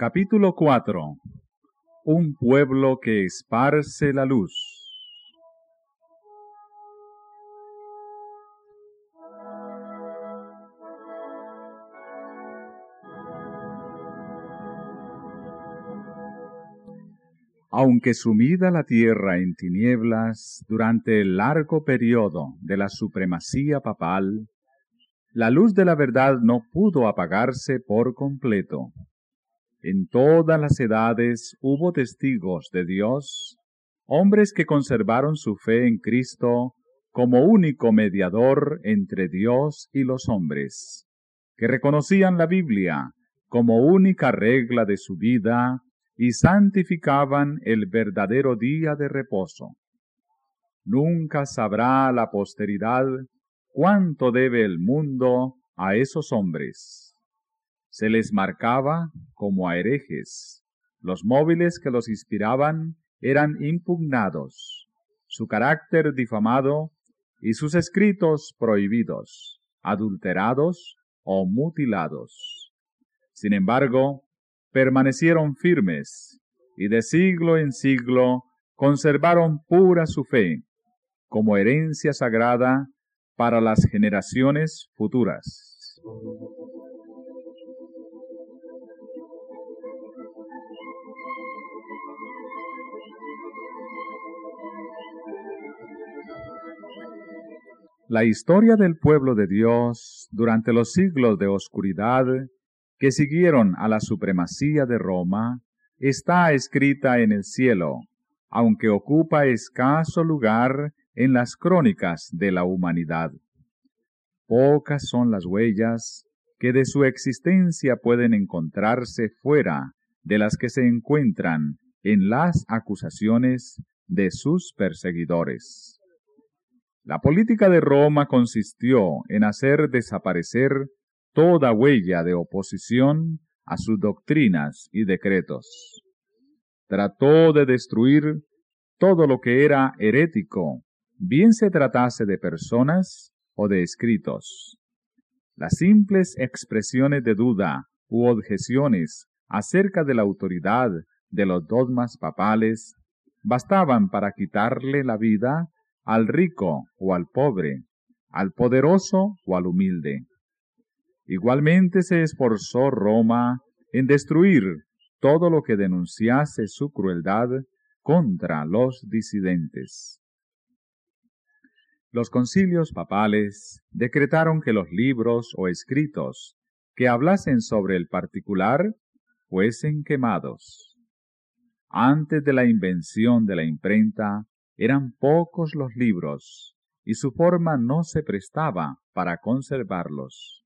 Capítulo 4 Un pueblo que esparce la luz. Aunque sumida la tierra en tinieblas durante el largo periodo de la supremacía papal, la luz de la verdad no pudo apagarse por completo. En todas las edades hubo testigos de Dios, hombres que conservaron su fe en Cristo como único mediador entre Dios y los hombres, que reconocían la Biblia como única regla de su vida y santificaban el verdadero día de reposo. Nunca sabrá la posteridad cuánto debe el mundo a esos hombres se les marcaba como a herejes. Los móviles que los inspiraban eran impugnados, su carácter difamado y sus escritos prohibidos, adulterados o mutilados. Sin embargo, permanecieron firmes y de siglo en siglo conservaron pura su fe como herencia sagrada para las generaciones futuras. La historia del pueblo de Dios durante los siglos de oscuridad que siguieron a la supremacía de Roma está escrita en el cielo, aunque ocupa escaso lugar en las crónicas de la humanidad. Pocas son las huellas que de su existencia pueden encontrarse fuera de las que se encuentran en las acusaciones de sus perseguidores. La política de Roma consistió en hacer desaparecer toda huella de oposición a sus doctrinas y decretos. Trató de destruir todo lo que era herético, bien se tratase de personas o de escritos. Las simples expresiones de duda u objeciones acerca de la autoridad de los dogmas papales bastaban para quitarle la vida al rico o al pobre, al poderoso o al humilde. Igualmente se esforzó Roma en destruir todo lo que denunciase su crueldad contra los disidentes. Los concilios papales decretaron que los libros o escritos que hablasen sobre el particular fuesen quemados. Antes de la invención de la imprenta, eran pocos los libros, y su forma no se prestaba para conservarlos,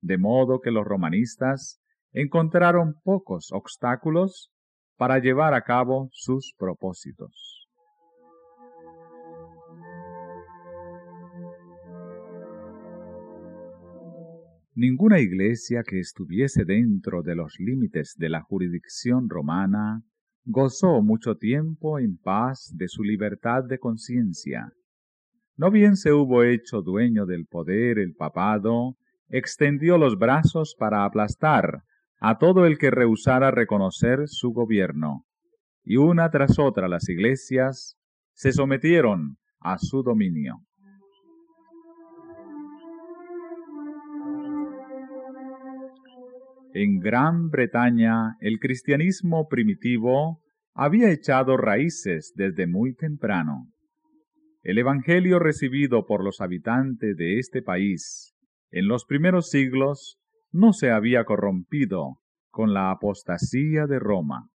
de modo que los romanistas encontraron pocos obstáculos para llevar a cabo sus propósitos. Ninguna iglesia que estuviese dentro de los límites de la jurisdicción romana gozó mucho tiempo en paz de su libertad de conciencia. No bien se hubo hecho dueño del poder el papado, extendió los brazos para aplastar a todo el que rehusara reconocer su gobierno, y una tras otra las iglesias se sometieron a su dominio. En Gran Bretaña el cristianismo primitivo había echado raíces desde muy temprano. El Evangelio recibido por los habitantes de este país en los primeros siglos no se había corrompido con la apostasía de Roma.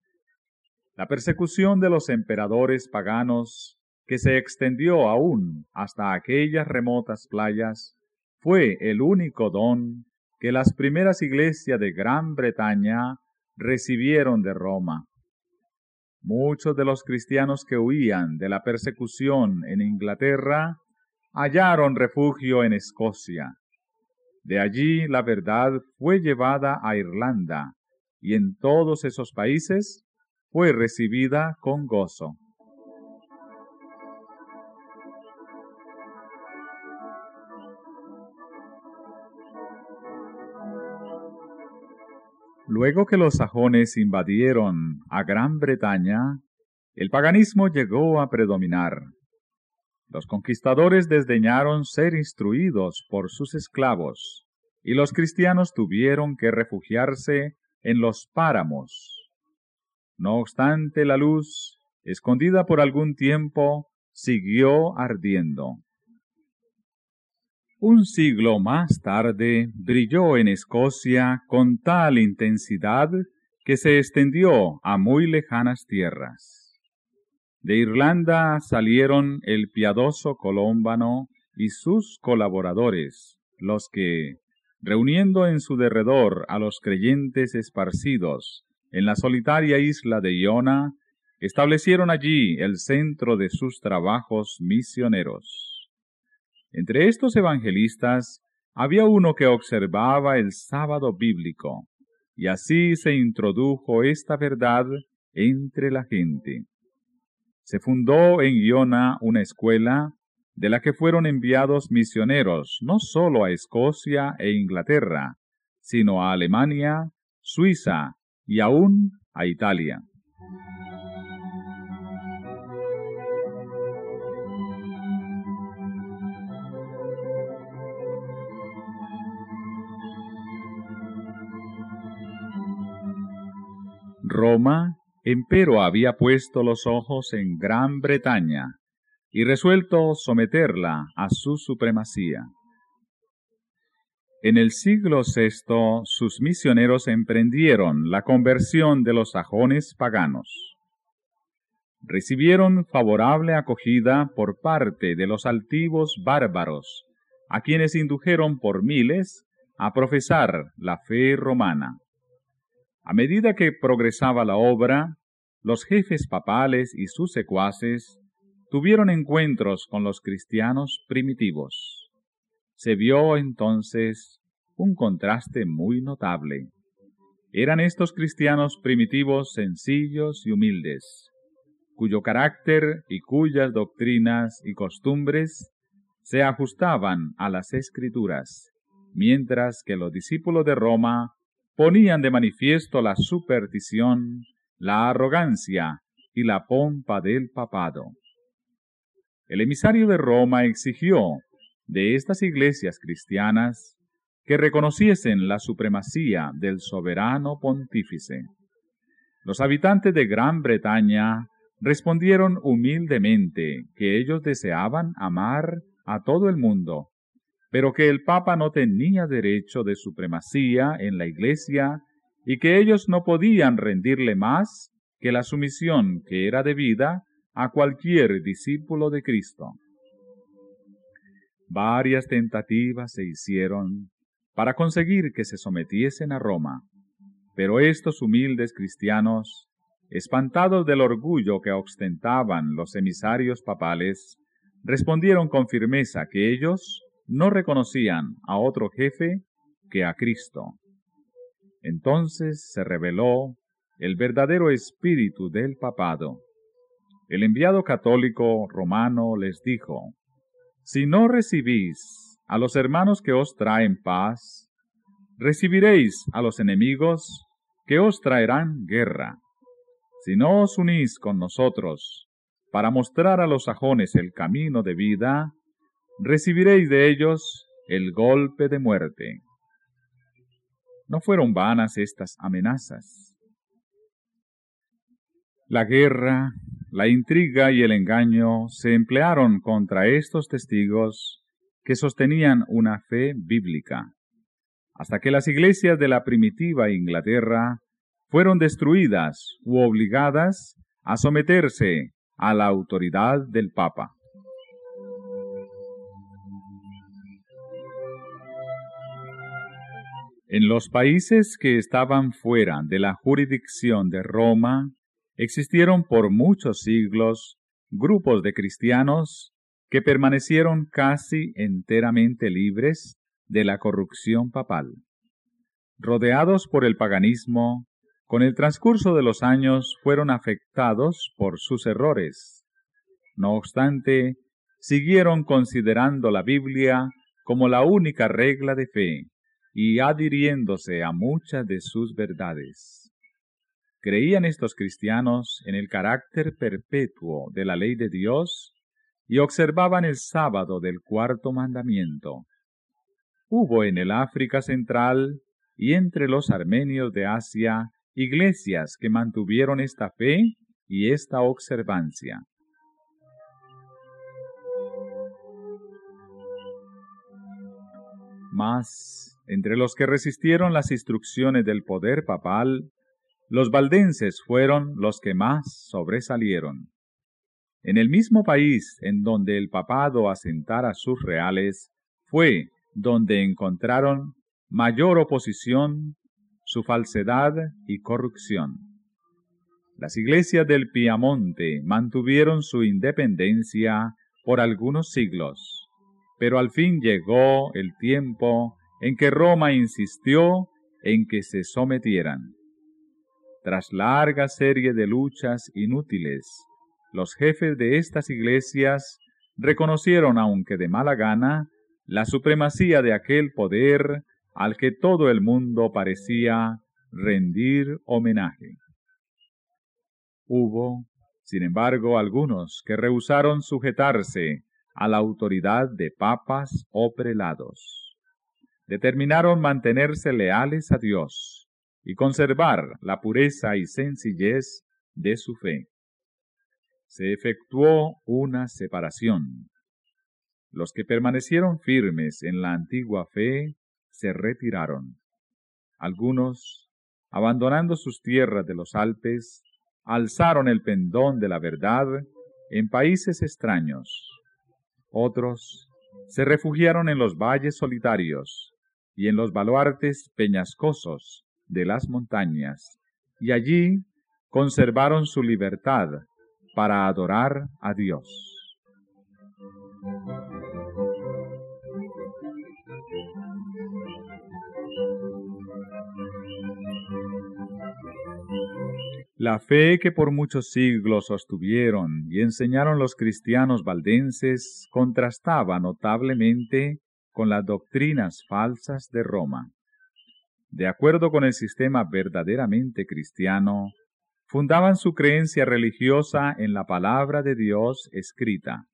La persecución de los emperadores paganos, que se extendió aún hasta aquellas remotas playas, fue el único don que las primeras iglesias de Gran Bretaña recibieron de Roma. Muchos de los cristianos que huían de la persecución en Inglaterra hallaron refugio en Escocia. De allí la verdad fue llevada a Irlanda y en todos esos países fue recibida con gozo. Luego que los sajones invadieron a Gran Bretaña, el paganismo llegó a predominar los conquistadores desdeñaron ser instruidos por sus esclavos, y los cristianos tuvieron que refugiarse en los páramos. No obstante, la luz, escondida por algún tiempo, siguió ardiendo. Un siglo más tarde brilló en Escocia con tal intensidad que se extendió a muy lejanas tierras. De Irlanda salieron el piadoso Colómbano y sus colaboradores, los que, reuniendo en su derredor a los creyentes esparcidos en la solitaria isla de Iona, establecieron allí el centro de sus trabajos misioneros. Entre estos evangelistas había uno que observaba el sábado bíblico, y así se introdujo esta verdad entre la gente. Se fundó en Iona una escuela de la que fueron enviados misioneros no sólo a Escocia e Inglaterra, sino a Alemania, Suiza y aún a Italia. Roma, empero, había puesto los ojos en Gran Bretaña y resuelto someterla a su supremacía. En el siglo VI sus misioneros emprendieron la conversión de los sajones paganos. Recibieron favorable acogida por parte de los altivos bárbaros, a quienes indujeron por miles a profesar la fe romana. A medida que progresaba la obra, los jefes papales y sus secuaces tuvieron encuentros con los cristianos primitivos. Se vio entonces un contraste muy notable. Eran estos cristianos primitivos sencillos y humildes, cuyo carácter y cuyas doctrinas y costumbres se ajustaban a las escrituras, mientras que los discípulos de Roma ponían de manifiesto la superstición, la arrogancia y la pompa del papado. El emisario de Roma exigió de estas iglesias cristianas que reconociesen la supremacía del soberano pontífice. Los habitantes de Gran Bretaña respondieron humildemente que ellos deseaban amar a todo el mundo pero que el Papa no tenía derecho de supremacía en la Iglesia y que ellos no podían rendirle más que la sumisión que era debida a cualquier discípulo de Cristo. Varias tentativas se hicieron para conseguir que se sometiesen a Roma, pero estos humildes cristianos, espantados del orgullo que ostentaban los emisarios papales, respondieron con firmeza que ellos no reconocían a otro jefe que a Cristo. Entonces se reveló el verdadero espíritu del papado. El enviado católico romano les dijo, Si no recibís a los hermanos que os traen paz, recibiréis a los enemigos que os traerán guerra. Si no os unís con nosotros para mostrar a los sajones el camino de vida, recibiréis de ellos el golpe de muerte. No fueron vanas estas amenazas. La guerra, la intriga y el engaño se emplearon contra estos testigos que sostenían una fe bíblica, hasta que las iglesias de la primitiva Inglaterra fueron destruidas u obligadas a someterse a la autoridad del Papa. En los países que estaban fuera de la jurisdicción de Roma, existieron por muchos siglos grupos de cristianos que permanecieron casi enteramente libres de la corrupción papal. Rodeados por el paganismo, con el transcurso de los años fueron afectados por sus errores. No obstante, siguieron considerando la Biblia como la única regla de fe y adhiriéndose a muchas de sus verdades. Creían estos cristianos en el carácter perpetuo de la ley de Dios y observaban el sábado del cuarto mandamiento. Hubo en el África Central y entre los armenios de Asia iglesias que mantuvieron esta fe y esta observancia. Entre los que resistieron las instrucciones del poder papal, los valdenses fueron los que más sobresalieron. En el mismo país en donde el papado asentara sus reales, fue donde encontraron mayor oposición, su falsedad y corrupción. Las iglesias del Piamonte mantuvieron su independencia por algunos siglos, pero al fin llegó el tiempo en que Roma insistió en que se sometieran. Tras larga serie de luchas inútiles, los jefes de estas iglesias reconocieron, aunque de mala gana, la supremacía de aquel poder al que todo el mundo parecía rendir homenaje. Hubo, sin embargo, algunos que rehusaron sujetarse a la autoridad de papas o prelados. Determinaron mantenerse leales a Dios y conservar la pureza y sencillez de su fe se efectuó una separación. Los que permanecieron firmes en la antigua fe se retiraron. Algunos, abandonando sus tierras de los Alpes, alzaron el pendón de la verdad en países extraños. Otros se refugiaron en los valles solitarios y en los baluartes peñascosos de las montañas, y allí conservaron su libertad para adorar a Dios. La fe que por muchos siglos sostuvieron y enseñaron los cristianos valdenses contrastaba notablemente con las doctrinas falsas de Roma. De acuerdo con el sistema verdaderamente cristiano, fundaban su creencia religiosa en la palabra de Dios escrita.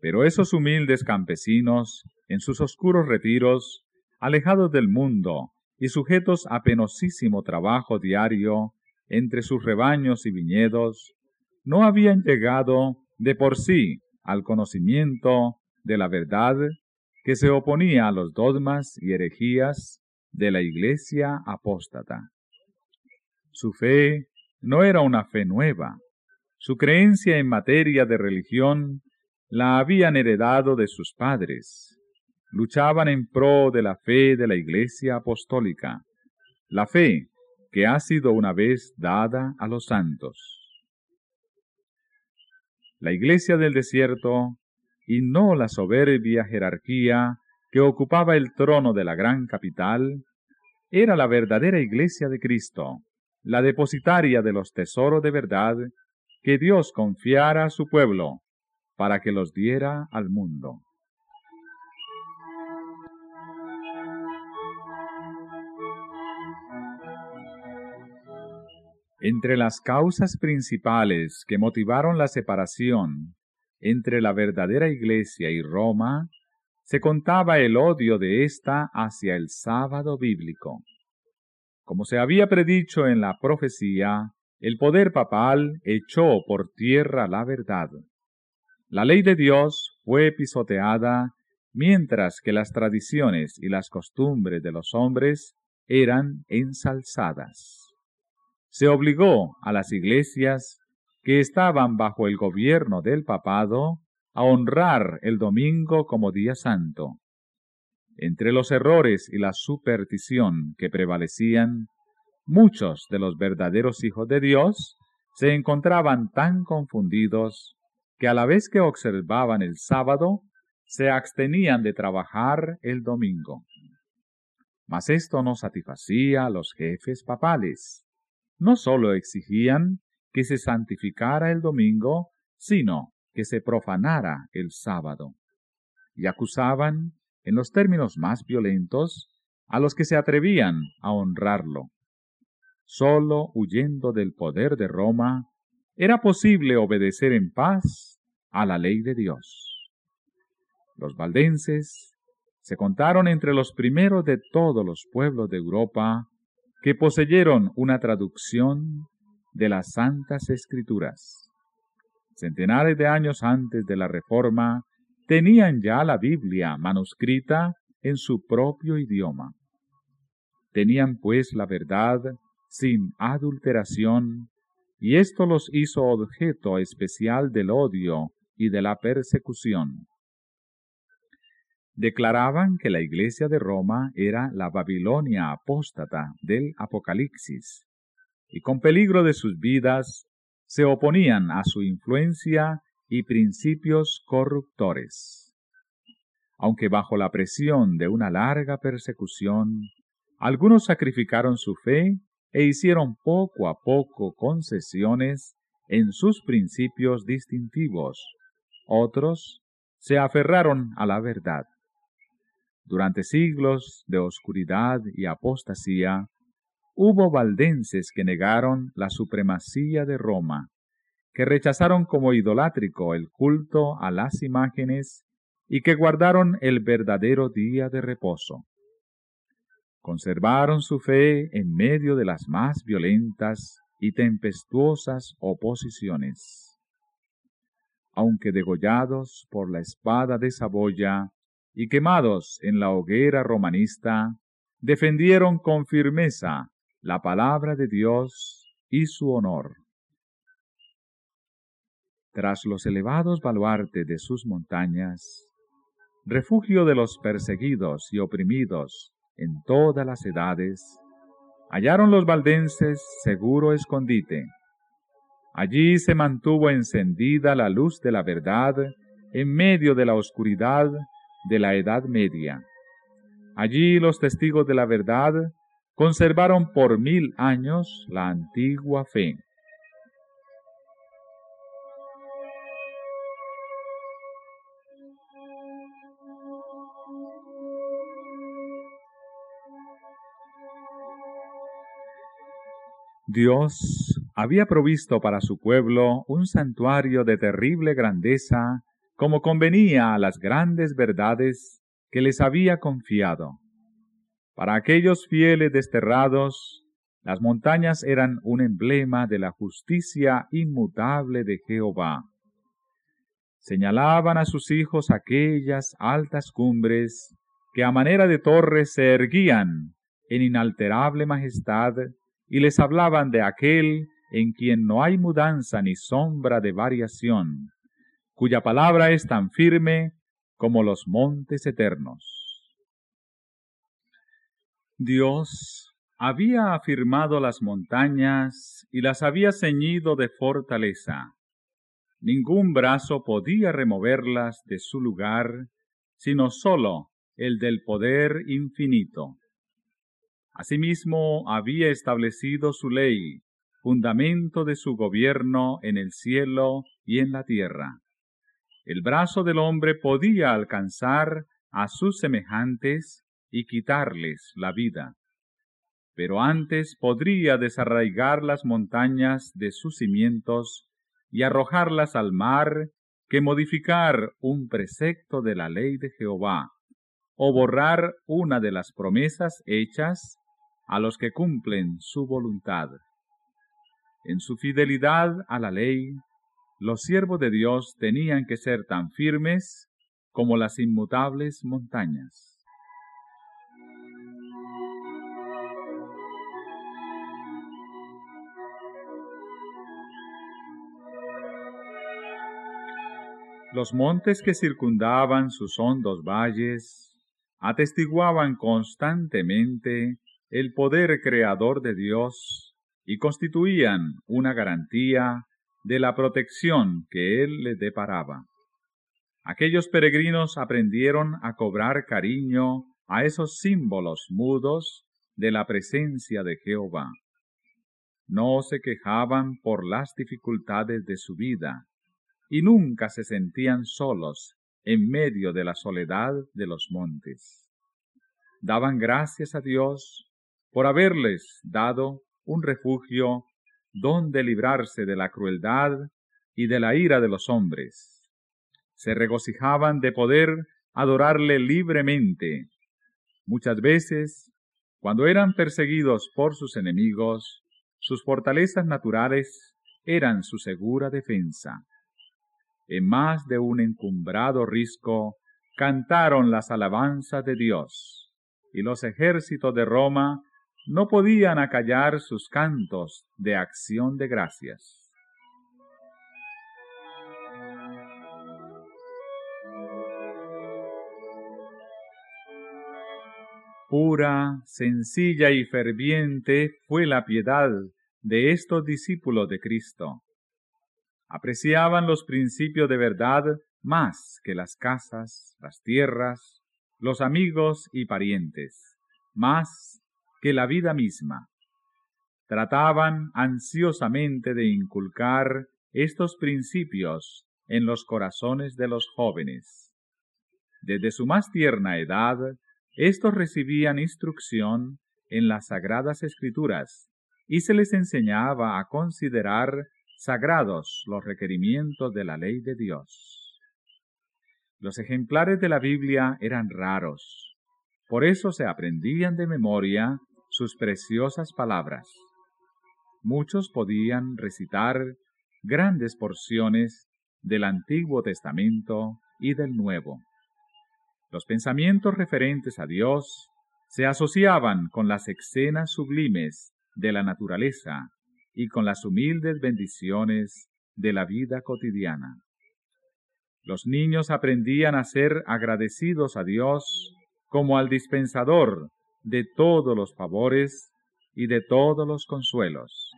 Pero esos humildes campesinos, en sus oscuros retiros, alejados del mundo y sujetos a penosísimo trabajo diario entre sus rebaños y viñedos, no habían llegado de por sí al conocimiento de la verdad que se oponía a los dogmas y herejías de la Iglesia apóstata. Su fe no era una fe nueva. Su creencia en materia de religión la habían heredado de sus padres. Luchaban en pro de la fe de la Iglesia Apostólica, la fe que ha sido una vez dada a los santos. La Iglesia del desierto, y no la soberbia jerarquía que ocupaba el trono de la gran capital, era la verdadera Iglesia de Cristo, la depositaria de los tesoros de verdad que Dios confiara a su pueblo para que los diera al mundo. Entre las causas principales que motivaron la separación entre la verdadera Iglesia y Roma, se contaba el odio de ésta hacia el sábado bíblico. Como se había predicho en la profecía, el poder papal echó por tierra la verdad. La ley de Dios fue pisoteada, mientras que las tradiciones y las costumbres de los hombres eran ensalzadas. Se obligó a las iglesias que estaban bajo el gobierno del papado a honrar el domingo como día santo, entre los errores y la superstición que prevalecían, muchos de los verdaderos hijos de Dios se encontraban tan confundidos que a la vez que observaban el sábado, se abstenían de trabajar el domingo. Mas esto no satisfacía a los jefes papales. No sólo exigían que se santificara el domingo, sino que se profanara el sábado. Y acusaban en los términos más violentos a los que se atrevían a honrarlo. Solo huyendo del poder de Roma era posible obedecer en paz a la ley de Dios. Los valdenses se contaron entre los primeros de todos los pueblos de Europa que poseyeron una traducción de las Santas Escrituras. Centenares de años antes de la Reforma, tenían ya la Biblia manuscrita en su propio idioma. Tenían pues la verdad sin adulteración, y esto los hizo objeto especial del odio y de la persecución declaraban que la iglesia de Roma era la Babilonia apóstata del Apocalipsis, y con peligro de sus vidas se oponían a su influencia y principios corruptores. Aunque bajo la presión de una larga persecución, algunos sacrificaron su fe e hicieron poco a poco concesiones en sus principios distintivos, otros se aferraron a la verdad. Durante siglos de oscuridad y apostasía, hubo valdenses que negaron la supremacía de Roma, que rechazaron como idolátrico el culto a las imágenes y que guardaron el verdadero día de reposo. Conservaron su fe en medio de las más violentas y tempestuosas oposiciones. Aunque degollados por la espada de Saboya, y quemados en la hoguera romanista, defendieron con firmeza la palabra de Dios y su honor. Tras los elevados baluartes de sus montañas, refugio de los perseguidos y oprimidos en todas las edades, hallaron los valdenses seguro escondite. Allí se mantuvo encendida la luz de la verdad en medio de la oscuridad de la Edad Media. Allí los testigos de la verdad conservaron por mil años la antigua fe. Dios había provisto para su pueblo un santuario de terrible grandeza como convenía a las grandes verdades que les había confiado. Para aquellos fieles desterrados, las montañas eran un emblema de la justicia inmutable de Jehová. Señalaban a sus hijos aquellas altas cumbres que a manera de torres se erguían en inalterable majestad y les hablaban de aquel en quien no hay mudanza ni sombra de variación, cuya palabra es tan firme como los montes eternos. Dios había afirmado las montañas y las había ceñido de fortaleza. Ningún brazo podía removerlas de su lugar, sino sólo el del poder infinito. Asimismo había establecido su ley, fundamento de su gobierno en el cielo y en la tierra el brazo del hombre podía alcanzar a sus semejantes y quitarles la vida. Pero antes podría desarraigar las montañas de sus cimientos y arrojarlas al mar que modificar un precepto de la ley de Jehová, o borrar una de las promesas hechas a los que cumplen su voluntad. En su fidelidad a la ley, los siervos de Dios tenían que ser tan firmes como las inmutables montañas. Los montes que circundaban sus hondos valles atestiguaban constantemente el poder creador de Dios y constituían una garantía de la protección que él les deparaba. Aquellos peregrinos aprendieron a cobrar cariño a esos símbolos mudos de la presencia de Jehová. No se quejaban por las dificultades de su vida y nunca se sentían solos en medio de la soledad de los montes. daban gracias a Dios por haberles dado un refugio donde librarse de la crueldad y de la ira de los hombres. Se regocijaban de poder adorarle libremente. Muchas veces, cuando eran perseguidos por sus enemigos, sus fortalezas naturales eran su segura defensa. En más de un encumbrado risco cantaron las alabanzas de Dios, y los ejércitos de Roma no podían acallar sus cantos de acción de gracias. Pura, sencilla y ferviente fue la piedad de estos discípulos de Cristo. Apreciaban los principios de verdad más que las casas, las tierras, los amigos y parientes, más que la vida misma. Trataban ansiosamente de inculcar estos principios en los corazones de los jóvenes. Desde su más tierna edad, estos recibían instrucción en las sagradas escrituras y se les enseñaba a considerar sagrados los requerimientos de la ley de Dios. Los ejemplares de la Biblia eran raros, por eso se aprendían de memoria sus preciosas palabras. Muchos podían recitar grandes porciones del Antiguo Testamento y del Nuevo. Los pensamientos referentes a Dios se asociaban con las escenas sublimes de la naturaleza y con las humildes bendiciones de la vida cotidiana. Los niños aprendían a ser agradecidos a Dios como al dispensador de todos los favores y de todos los consuelos.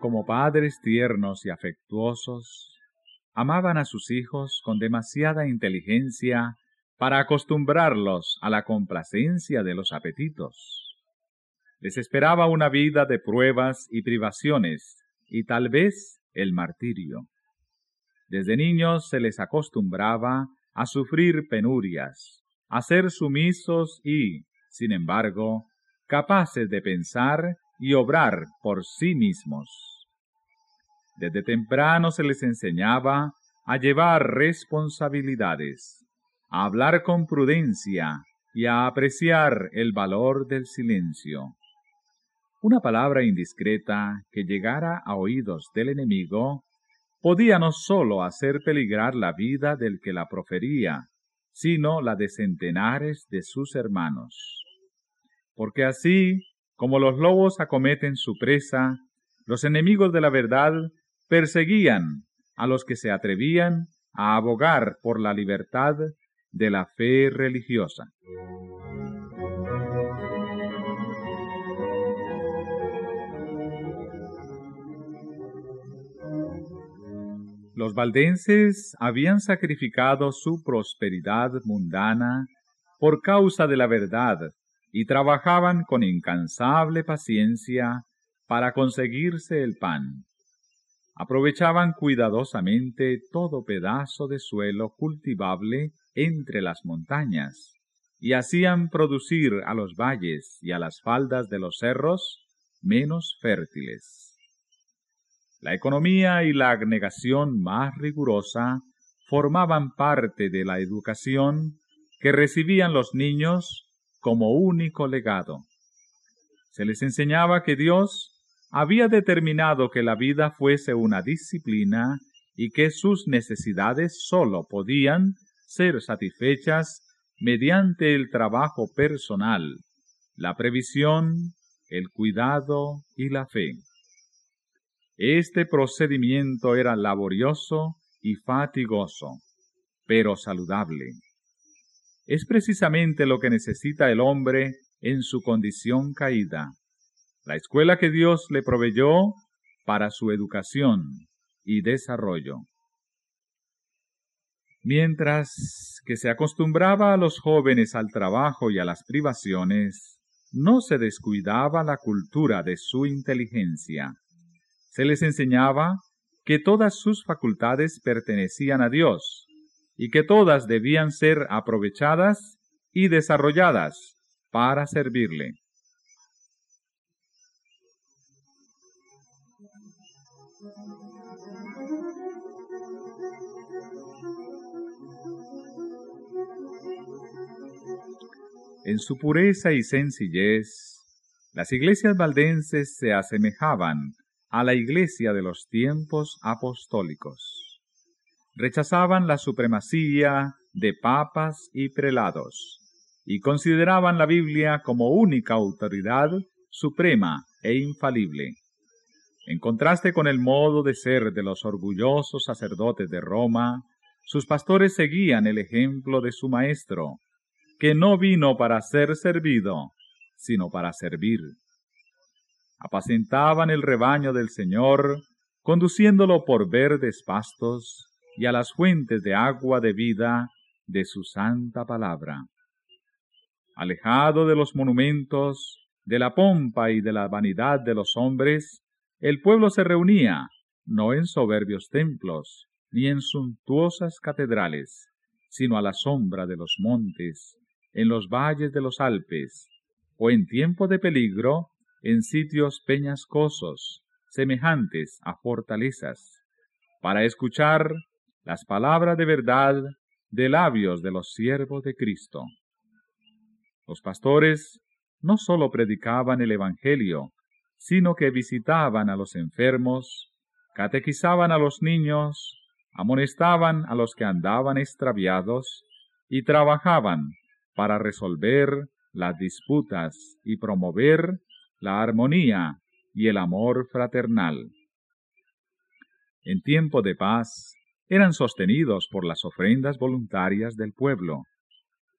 como padres tiernos y afectuosos, amaban a sus hijos con demasiada inteligencia para acostumbrarlos a la complacencia de los apetitos. Les esperaba una vida de pruebas y privaciones, y tal vez el martirio. Desde niños se les acostumbraba a sufrir penurias, a ser sumisos y, sin embargo, capaces de pensar y obrar por sí mismos. Desde temprano se les enseñaba a llevar responsabilidades, a hablar con prudencia y a apreciar el valor del silencio. Una palabra indiscreta que llegara a oídos del enemigo podía no sólo hacer peligrar la vida del que la profería, sino la de centenares de sus hermanos. Porque así como los lobos acometen su presa, los enemigos de la verdad perseguían a los que se atrevían a abogar por la libertad de la fe religiosa. Los valdenses habían sacrificado su prosperidad mundana por causa de la verdad y trabajaban con incansable paciencia para conseguirse el pan aprovechaban cuidadosamente todo pedazo de suelo cultivable entre las montañas, y hacían producir a los valles y a las faldas de los cerros menos fértiles. La economía y la abnegación más rigurosa formaban parte de la educación que recibían los niños como único legado. Se les enseñaba que Dios había determinado que la vida fuese una disciplina y que sus necesidades sólo podían ser satisfechas mediante el trabajo personal, la previsión, el cuidado y la fe. Este procedimiento era laborioso y fatigoso, pero saludable. Es precisamente lo que necesita el hombre en su condición caída la escuela que Dios le proveyó para su educación y desarrollo. Mientras que se acostumbraba a los jóvenes al trabajo y a las privaciones, no se descuidaba la cultura de su inteligencia. Se les enseñaba que todas sus facultades pertenecían a Dios y que todas debían ser aprovechadas y desarrolladas para servirle. En su pureza y sencillez, las iglesias valdenses se asemejaban a la iglesia de los tiempos apostólicos. Rechazaban la supremacía de papas y prelados y consideraban la Biblia como única autoridad suprema e infalible. En contraste con el modo de ser de los orgullosos sacerdotes de Roma, sus pastores seguían el ejemplo de su maestro, que no vino para ser servido, sino para servir. Apacentaban el rebaño del Señor, conduciéndolo por verdes pastos y a las fuentes de agua de vida de su santa palabra. Alejado de los monumentos, de la pompa y de la vanidad de los hombres, el pueblo se reunía, no en soberbios templos, ni en suntuosas catedrales, sino a la sombra de los montes, en los valles de los Alpes, o en tiempo de peligro, en sitios peñascosos, semejantes a fortalezas, para escuchar las palabras de verdad de labios de los siervos de Cristo. Los pastores no sólo predicaban el Evangelio, sino que visitaban a los enfermos, catequizaban a los niños, amonestaban a los que andaban extraviados y trabajaban para resolver las disputas y promover la armonía y el amor fraternal. En tiempo de paz eran sostenidos por las ofrendas voluntarias del pueblo,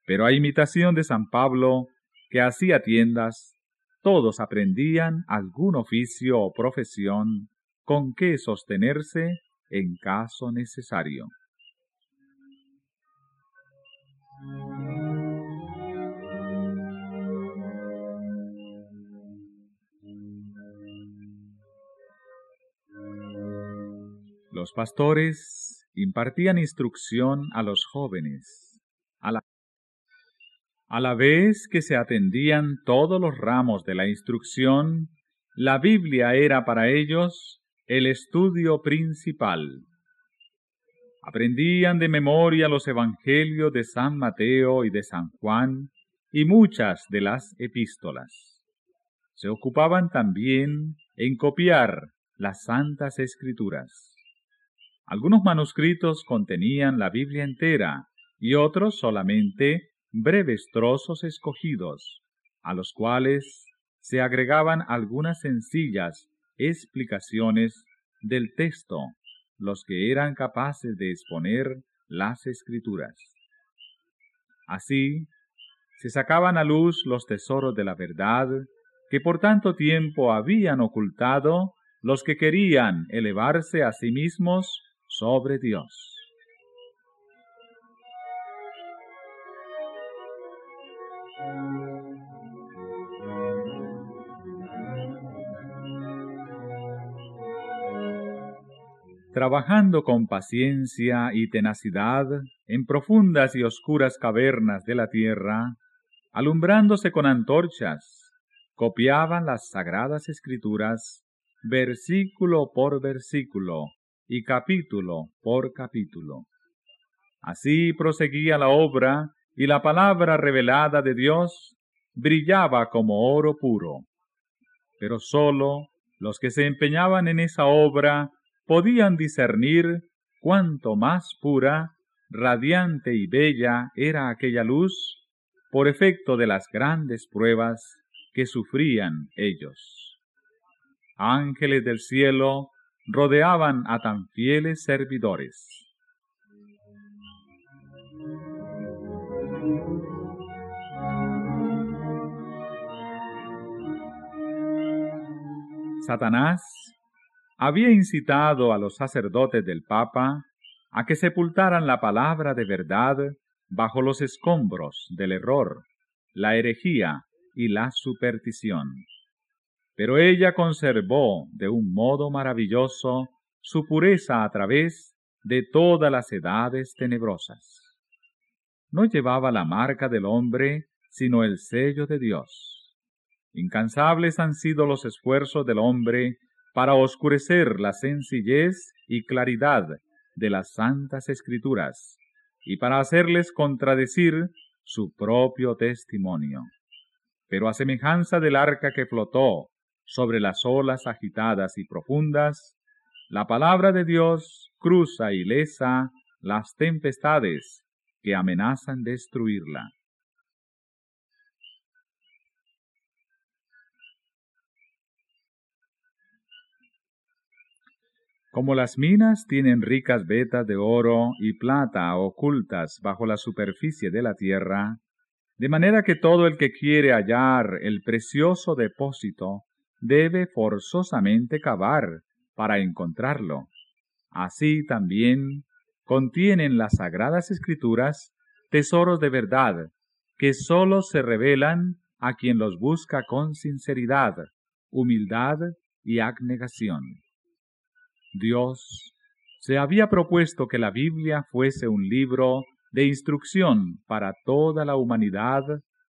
pero a imitación de San Pablo, que hacía tiendas, todos aprendían algún oficio o profesión con que sostenerse en caso necesario. Los pastores impartían instrucción a los jóvenes, a la, vez que se atendían todos los ramos de la instrucción, la Biblia era para ellos el estudio principal. Aprendían de memoria los evangelios de San Mateo y de San Juan y muchas de las epístolas. Se ocupaban también en copiar las santas escrituras. Algunos manuscritos contenían la Biblia entera y otros solamente breves trozos escogidos, a los cuales se agregaban algunas sencillas explicaciones del texto, los que eran capaces de exponer las escrituras. Así, se sacaban a luz los tesoros de la verdad que por tanto tiempo habían ocultado los que querían elevarse a sí mismos sobre Dios. Trabajando con paciencia y tenacidad en profundas y oscuras cavernas de la tierra, alumbrándose con antorchas, copiaban las sagradas escrituras versículo por versículo, y capítulo por capítulo. Así proseguía la obra y la palabra revelada de Dios brillaba como oro puro. Pero sólo los que se empeñaban en esa obra podían discernir cuánto más pura, radiante y bella era aquella luz por efecto de las grandes pruebas que sufrían ellos. Ángeles del cielo rodeaban a tan fieles servidores. Satanás había incitado a los sacerdotes del Papa a que sepultaran la palabra de verdad bajo los escombros del error, la herejía y la superstición. Pero ella conservó de un modo maravilloso su pureza a través de todas las edades tenebrosas. No llevaba la marca del hombre, sino el sello de Dios. Incansables han sido los esfuerzos del hombre para oscurecer la sencillez y claridad de las santas escrituras y para hacerles contradecir su propio testimonio. Pero a semejanza del arca que flotó sobre las olas agitadas y profundas, la palabra de Dios cruza ilesa las tempestades que amenazan destruirla. Como las minas tienen ricas vetas de oro y plata ocultas bajo la superficie de la tierra, de manera que todo el que quiere hallar el precioso depósito debe forzosamente cavar para encontrarlo. Así también contienen las sagradas escrituras tesoros de verdad que sólo se revelan a quien los busca con sinceridad, humildad y abnegación. Dios se había propuesto que la Biblia fuese un libro de instrucción para toda la humanidad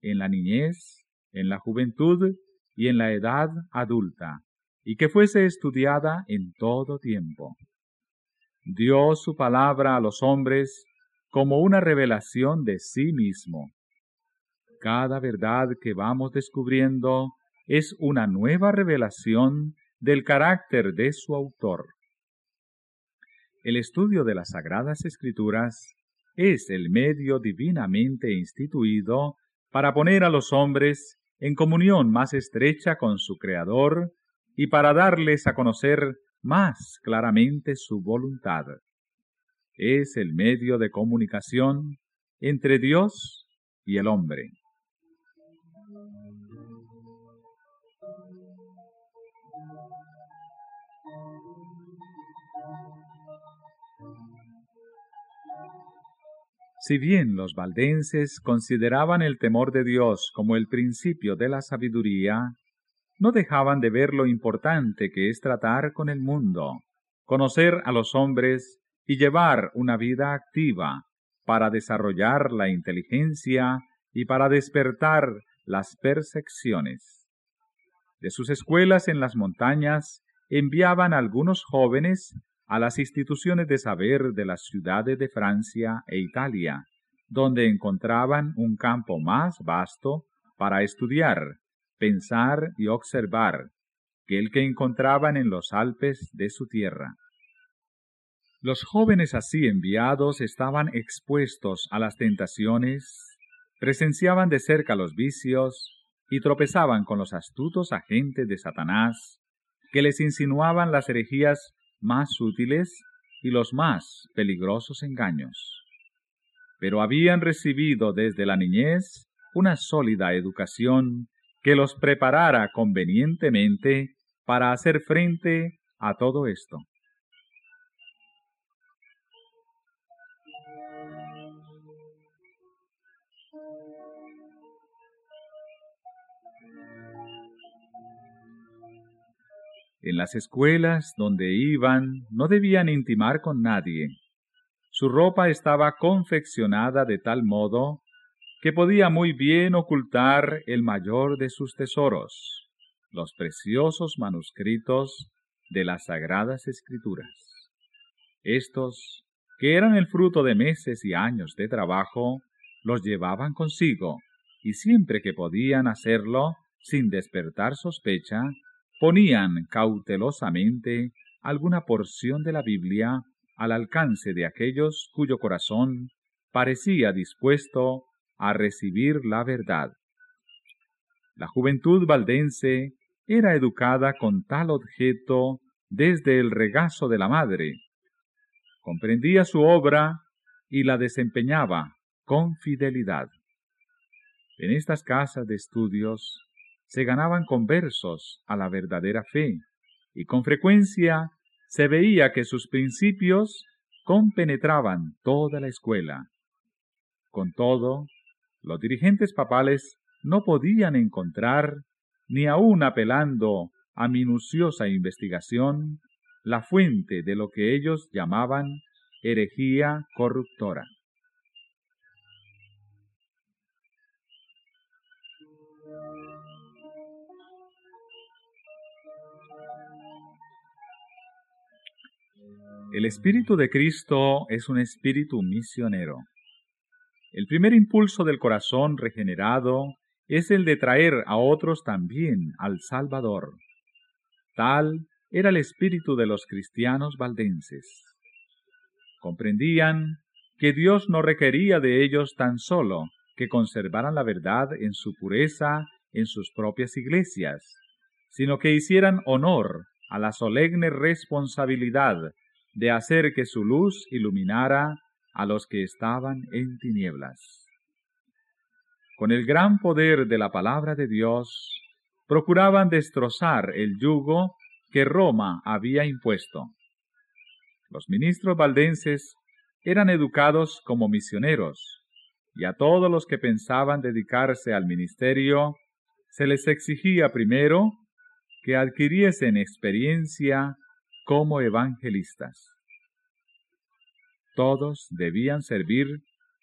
en la niñez, en la juventud y en la edad adulta, y que fuese estudiada en todo tiempo. Dio su palabra a los hombres como una revelación de sí mismo. Cada verdad que vamos descubriendo es una nueva revelación del carácter de su autor. El estudio de las Sagradas Escrituras es el medio divinamente instituido para poner a los hombres en comunión más estrecha con su Creador y para darles a conocer más claramente su voluntad. Es el medio de comunicación entre Dios y el hombre. Si bien los valdenses consideraban el temor de Dios como el principio de la sabiduría, no dejaban de ver lo importante que es tratar con el mundo, conocer a los hombres y llevar una vida activa para desarrollar la inteligencia y para despertar las percepciones. De sus escuelas en las montañas enviaban algunos jóvenes a las instituciones de saber de las ciudades de Francia e Italia, donde encontraban un campo más vasto para estudiar, pensar y observar que el que encontraban en los Alpes de su tierra. Los jóvenes así enviados estaban expuestos a las tentaciones, presenciaban de cerca los vicios y tropezaban con los astutos agentes de Satanás, que les insinuaban las herejías más útiles y los más peligrosos engaños. Pero habían recibido desde la niñez una sólida educación que los preparara convenientemente para hacer frente a todo esto. En las escuelas donde iban no debían intimar con nadie. Su ropa estaba confeccionada de tal modo que podía muy bien ocultar el mayor de sus tesoros, los preciosos manuscritos de las sagradas escrituras. Estos, que eran el fruto de meses y años de trabajo, los llevaban consigo, y siempre que podían hacerlo, sin despertar sospecha, ponían cautelosamente alguna porción de la Biblia al alcance de aquellos cuyo corazón parecía dispuesto a recibir la verdad. La juventud valdense era educada con tal objeto desde el regazo de la madre. Comprendía su obra y la desempeñaba con fidelidad. En estas casas de estudios se ganaban conversos a la verdadera fe, y con frecuencia se veía que sus principios compenetraban toda la escuela. Con todo, los dirigentes papales no podían encontrar, ni aun apelando a minuciosa investigación la fuente de lo que ellos llamaban herejía corruptora. El Espíritu de Cristo es un espíritu misionero. El primer impulso del corazón regenerado es el de traer a otros también al Salvador. Tal era el espíritu de los cristianos valdenses. Comprendían que Dios no requería de ellos tan solo que conservaran la verdad en su pureza en sus propias iglesias, sino que hicieran honor a la solemne responsabilidad de hacer que su luz iluminara a los que estaban en tinieblas. Con el gran poder de la palabra de Dios, procuraban destrozar el yugo que Roma había impuesto. Los ministros valdenses eran educados como misioneros, y a todos los que pensaban dedicarse al ministerio se les exigía primero que adquiriesen experiencia como evangelistas. Todos debían servir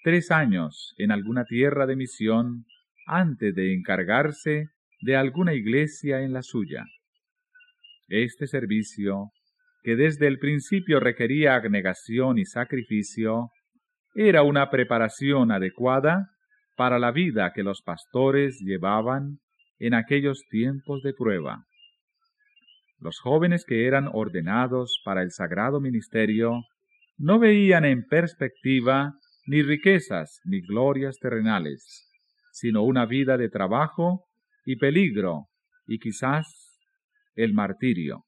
tres años en alguna tierra de misión antes de encargarse de alguna iglesia en la suya. Este servicio, que desde el principio requería abnegación y sacrificio, era una preparación adecuada para la vida que los pastores llevaban en aquellos tiempos de prueba. Los jóvenes que eran ordenados para el sagrado ministerio no veían en perspectiva ni riquezas ni glorias terrenales, sino una vida de trabajo y peligro y quizás el martirio.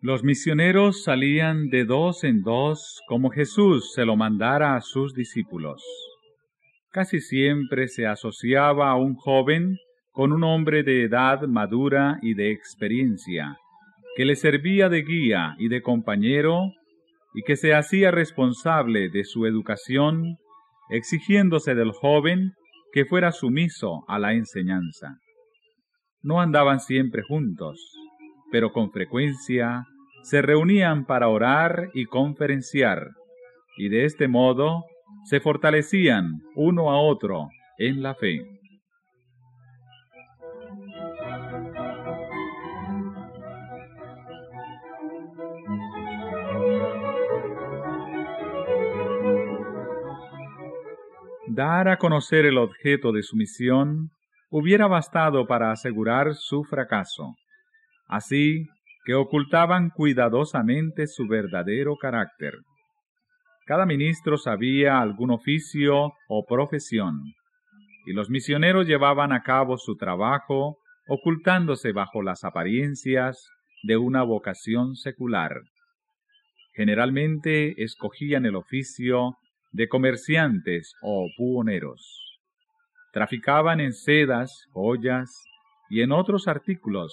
Los misioneros salían de dos en dos como Jesús se lo mandara a sus discípulos. Casi siempre se asociaba a un joven con un hombre de edad madura y de experiencia, que le servía de guía y de compañero y que se hacía responsable de su educación, exigiéndose del joven que fuera sumiso a la enseñanza. No andaban siempre juntos, pero con frecuencia se reunían para orar y conferenciar, y de este modo se fortalecían uno a otro en la fe. Dar a conocer el objeto de su misión hubiera bastado para asegurar su fracaso. Así que ocultaban cuidadosamente su verdadero carácter. Cada ministro sabía algún oficio o profesión, y los misioneros llevaban a cabo su trabajo ocultándose bajo las apariencias de una vocación secular. Generalmente escogían el oficio de comerciantes o buhoneros. Traficaban en sedas, joyas y en otros artículos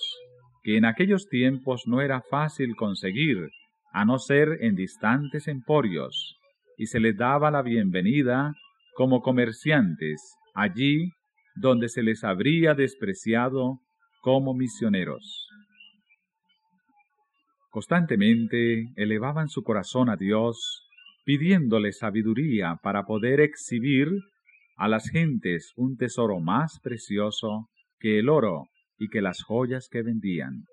que en aquellos tiempos no era fácil conseguir, a no ser en distantes emporios, y se les daba la bienvenida como comerciantes allí donde se les habría despreciado como misioneros. Constantemente elevaban su corazón a Dios pidiéndole sabiduría para poder exhibir a las gentes un tesoro más precioso que el oro y que las joyas que vendían.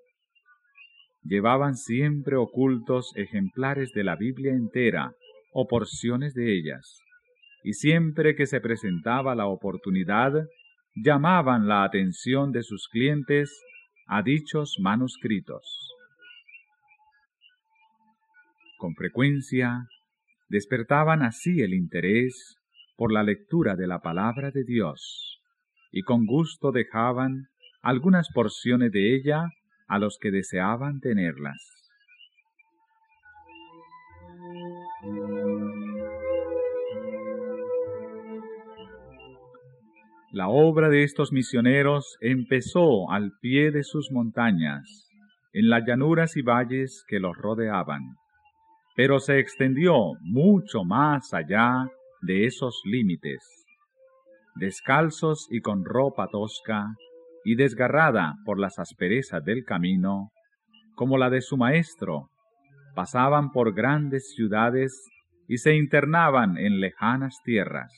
Llevaban siempre ocultos ejemplares de la Biblia entera o porciones de ellas, y siempre que se presentaba la oportunidad, llamaban la atención de sus clientes a dichos manuscritos. Con frecuencia despertaban así el interés por la lectura de la palabra de Dios, y con gusto dejaban algunas porciones de ella a los que deseaban tenerlas. La obra de estos misioneros empezó al pie de sus montañas, en las llanuras y valles que los rodeaban pero se extendió mucho más allá de esos límites. Descalzos y con ropa tosca, y desgarrada por las asperezas del camino, como la de su maestro, pasaban por grandes ciudades y se internaban en lejanas tierras.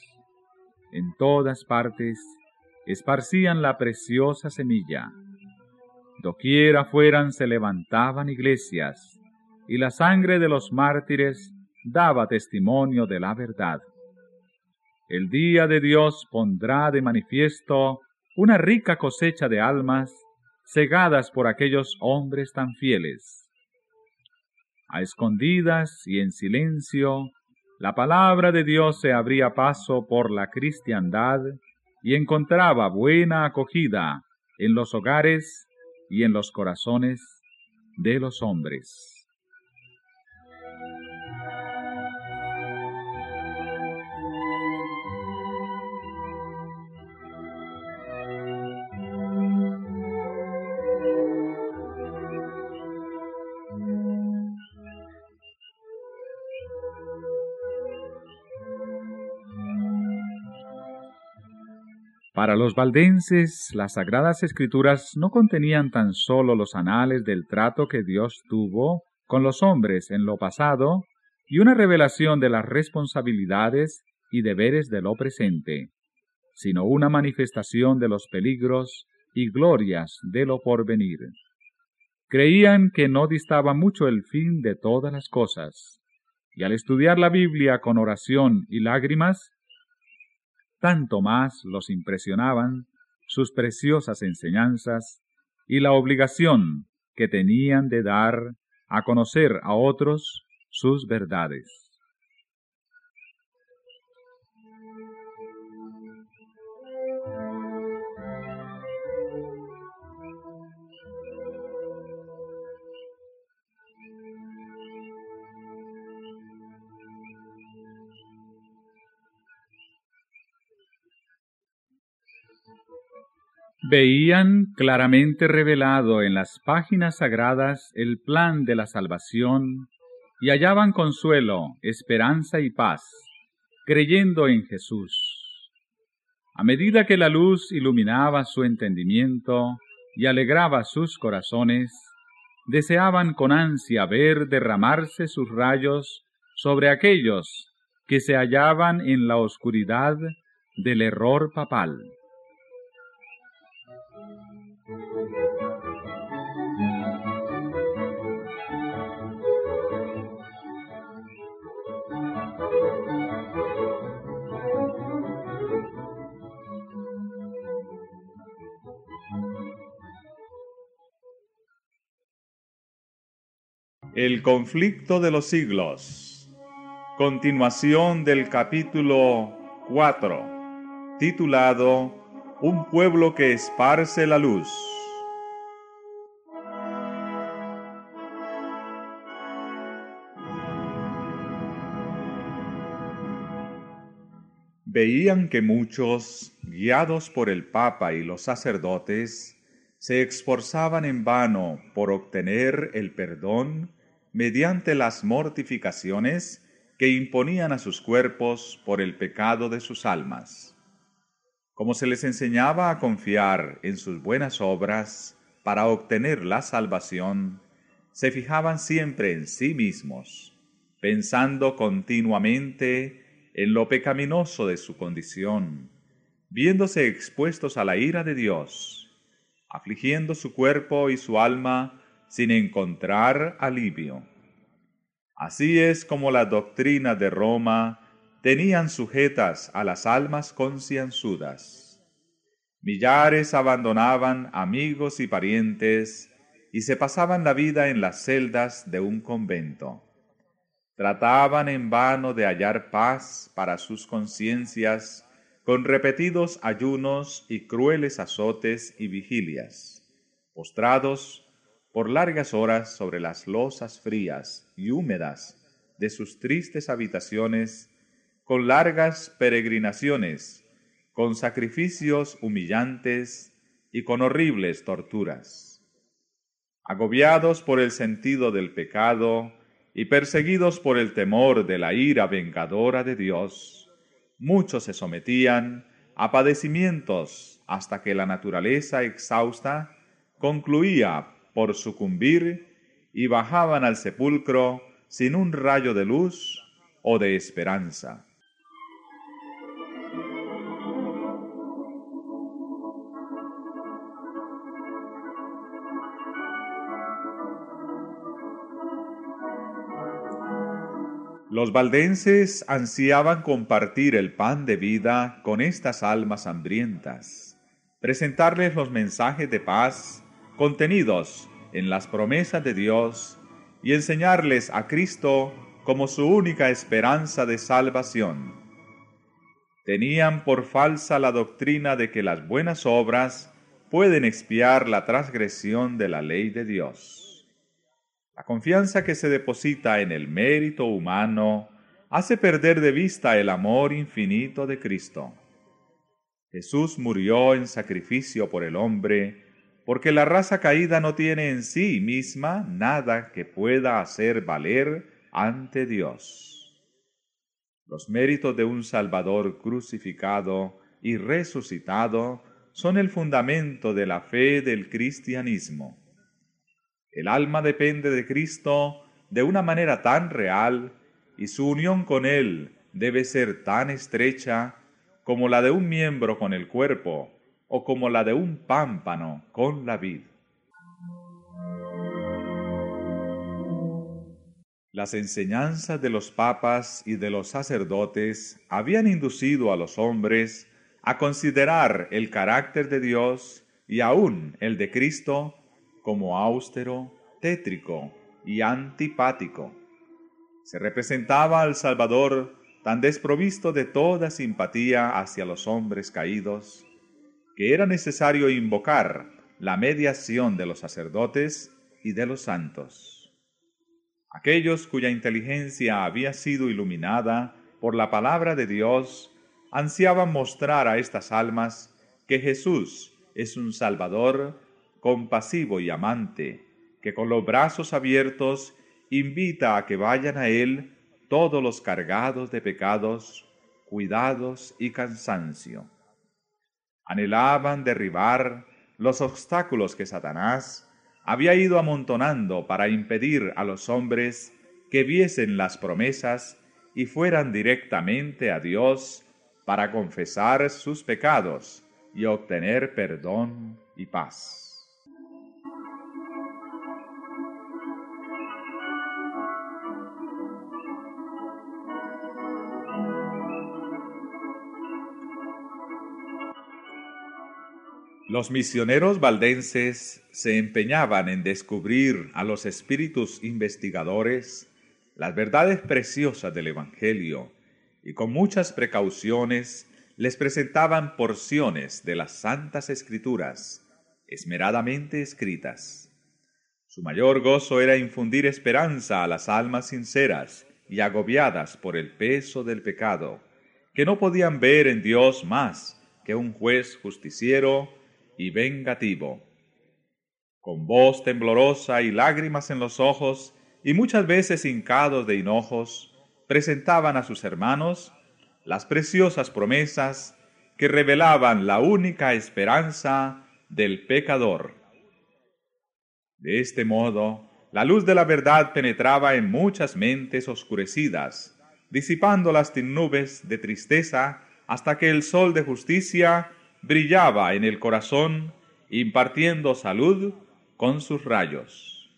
En todas partes esparcían la preciosa semilla. Doquiera fueran se levantaban iglesias, y la sangre de los mártires daba testimonio de la verdad. El día de Dios pondrá de manifiesto una rica cosecha de almas cegadas por aquellos hombres tan fieles. A escondidas y en silencio, la palabra de Dios se abría paso por la cristiandad y encontraba buena acogida en los hogares y en los corazones de los hombres. Para los valdenses, las sagradas escrituras no contenían tan solo los anales del trato que Dios tuvo con los hombres en lo pasado y una revelación de las responsabilidades y deberes de lo presente, sino una manifestación de los peligros y glorias de lo porvenir. Creían que no distaba mucho el fin de todas las cosas, y al estudiar la Biblia con oración y lágrimas, tanto más los impresionaban sus preciosas enseñanzas y la obligación que tenían de dar a conocer a otros sus verdades. Veían claramente revelado en las páginas sagradas el plan de la salvación y hallaban consuelo, esperanza y paz, creyendo en Jesús. A medida que la luz iluminaba su entendimiento y alegraba sus corazones, deseaban con ansia ver derramarse sus rayos sobre aquellos que se hallaban en la oscuridad del error papal. El conflicto de los siglos. Continuación del capítulo 4, titulado Un pueblo que esparce la luz. Veían que muchos, guiados por el Papa y los sacerdotes, se esforzaban en vano por obtener el perdón mediante las mortificaciones que imponían a sus cuerpos por el pecado de sus almas. Como se les enseñaba a confiar en sus buenas obras para obtener la salvación, se fijaban siempre en sí mismos, pensando continuamente en lo pecaminoso de su condición, viéndose expuestos a la ira de Dios, afligiendo su cuerpo y su alma sin encontrar alivio. Así es como la doctrina de Roma tenían sujetas a las almas concienzudas. Millares abandonaban amigos y parientes y se pasaban la vida en las celdas de un convento. Trataban en vano de hallar paz para sus conciencias con repetidos ayunos y crueles azotes y vigilias. Postrados, por largas horas sobre las losas frías y húmedas de sus tristes habitaciones, con largas peregrinaciones, con sacrificios humillantes y con horribles torturas. Agobiados por el sentido del pecado y perseguidos por el temor de la ira vengadora de Dios, muchos se sometían a padecimientos hasta que la naturaleza exhausta concluía por sucumbir y bajaban al sepulcro sin un rayo de luz o de esperanza. Los valdenses ansiaban compartir el pan de vida con estas almas hambrientas, presentarles los mensajes de paz contenidos en las promesas de Dios y enseñarles a Cristo como su única esperanza de salvación. Tenían por falsa la doctrina de que las buenas obras pueden expiar la transgresión de la ley de Dios. La confianza que se deposita en el mérito humano hace perder de vista el amor infinito de Cristo. Jesús murió en sacrificio por el hombre, porque la raza caída no tiene en sí misma nada que pueda hacer valer ante Dios. Los méritos de un Salvador crucificado y resucitado son el fundamento de la fe del cristianismo. El alma depende de Cristo de una manera tan real y su unión con Él debe ser tan estrecha como la de un miembro con el cuerpo o como la de un pámpano con la vid. Las enseñanzas de los papas y de los sacerdotes habían inducido a los hombres a considerar el carácter de Dios y aún el de Cristo como austero, tétrico y antipático. Se representaba al Salvador tan desprovisto de toda simpatía hacia los hombres caídos, que era necesario invocar la mediación de los sacerdotes y de los santos. Aquellos cuya inteligencia había sido iluminada por la palabra de Dios ansiaban mostrar a estas almas que Jesús es un Salvador compasivo y amante, que con los brazos abiertos invita a que vayan a Él todos los cargados de pecados, cuidados y cansancio. Anhelaban derribar los obstáculos que Satanás había ido amontonando para impedir a los hombres que viesen las promesas y fueran directamente a Dios para confesar sus pecados y obtener perdón y paz. Los misioneros valdenses se empeñaban en descubrir a los espíritus investigadores las verdades preciosas del Evangelio y con muchas precauciones les presentaban porciones de las santas escrituras esmeradamente escritas. Su mayor gozo era infundir esperanza a las almas sinceras y agobiadas por el peso del pecado, que no podían ver en Dios más que un juez justiciero y vengativo. Con voz temblorosa y lágrimas en los ojos, y muchas veces hincados de hinojos, presentaban a sus hermanos las preciosas promesas que revelaban la única esperanza del pecador. De este modo, la luz de la verdad penetraba en muchas mentes oscurecidas, disipando las nubes de tristeza hasta que el sol de justicia brillaba en el corazón, impartiendo salud con sus rayos.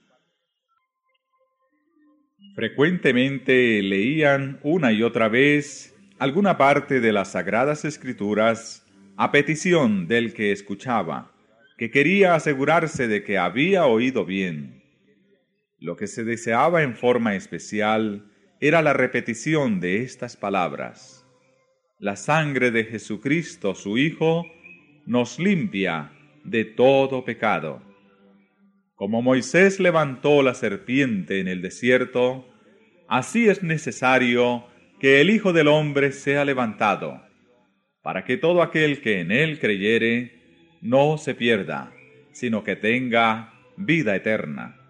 Frecuentemente leían una y otra vez alguna parte de las Sagradas Escrituras a petición del que escuchaba, que quería asegurarse de que había oído bien. Lo que se deseaba en forma especial era la repetición de estas palabras la sangre de Jesucristo, su Hijo, nos limpia de todo pecado. Como Moisés levantó la serpiente en el desierto, así es necesario que el Hijo del Hombre sea levantado, para que todo aquel que en él creyere no se pierda, sino que tenga vida eterna.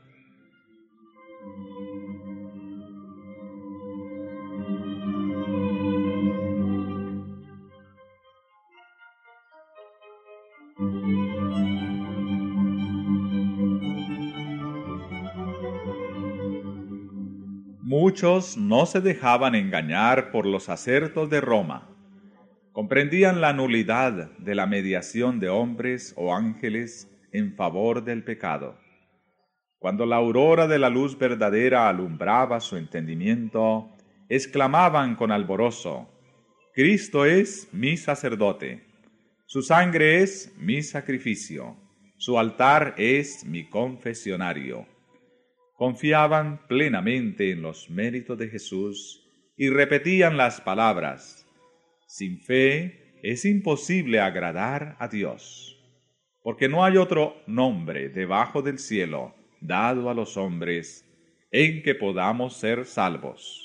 Muchos no se dejaban engañar por los acertos de Roma. Comprendían la nulidad de la mediación de hombres o ángeles en favor del pecado. Cuando la aurora de la luz verdadera alumbraba su entendimiento, exclamaban con alborozo, Cristo es mi sacerdote, su sangre es mi sacrificio, su altar es mi confesionario. Confiaban plenamente en los méritos de Jesús y repetían las palabras, sin fe es imposible agradar a Dios, porque no hay otro nombre debajo del cielo dado a los hombres en que podamos ser salvos.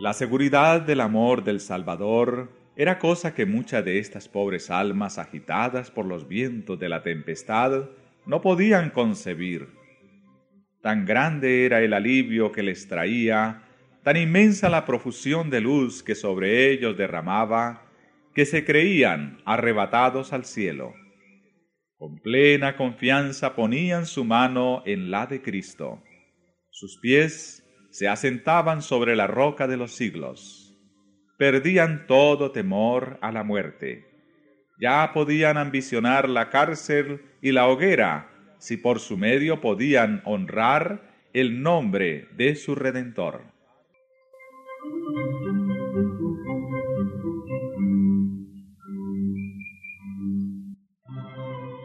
La seguridad del amor del Salvador era cosa que muchas de estas pobres almas agitadas por los vientos de la tempestad no podían concebir. Tan grande era el alivio que les traía, tan inmensa la profusión de luz que sobre ellos derramaba, que se creían arrebatados al cielo. Con plena confianza ponían su mano en la de Cristo. Sus pies se asentaban sobre la roca de los siglos. Perdían todo temor a la muerte. Ya podían ambicionar la cárcel y la hoguera si por su medio podían honrar el nombre de su Redentor.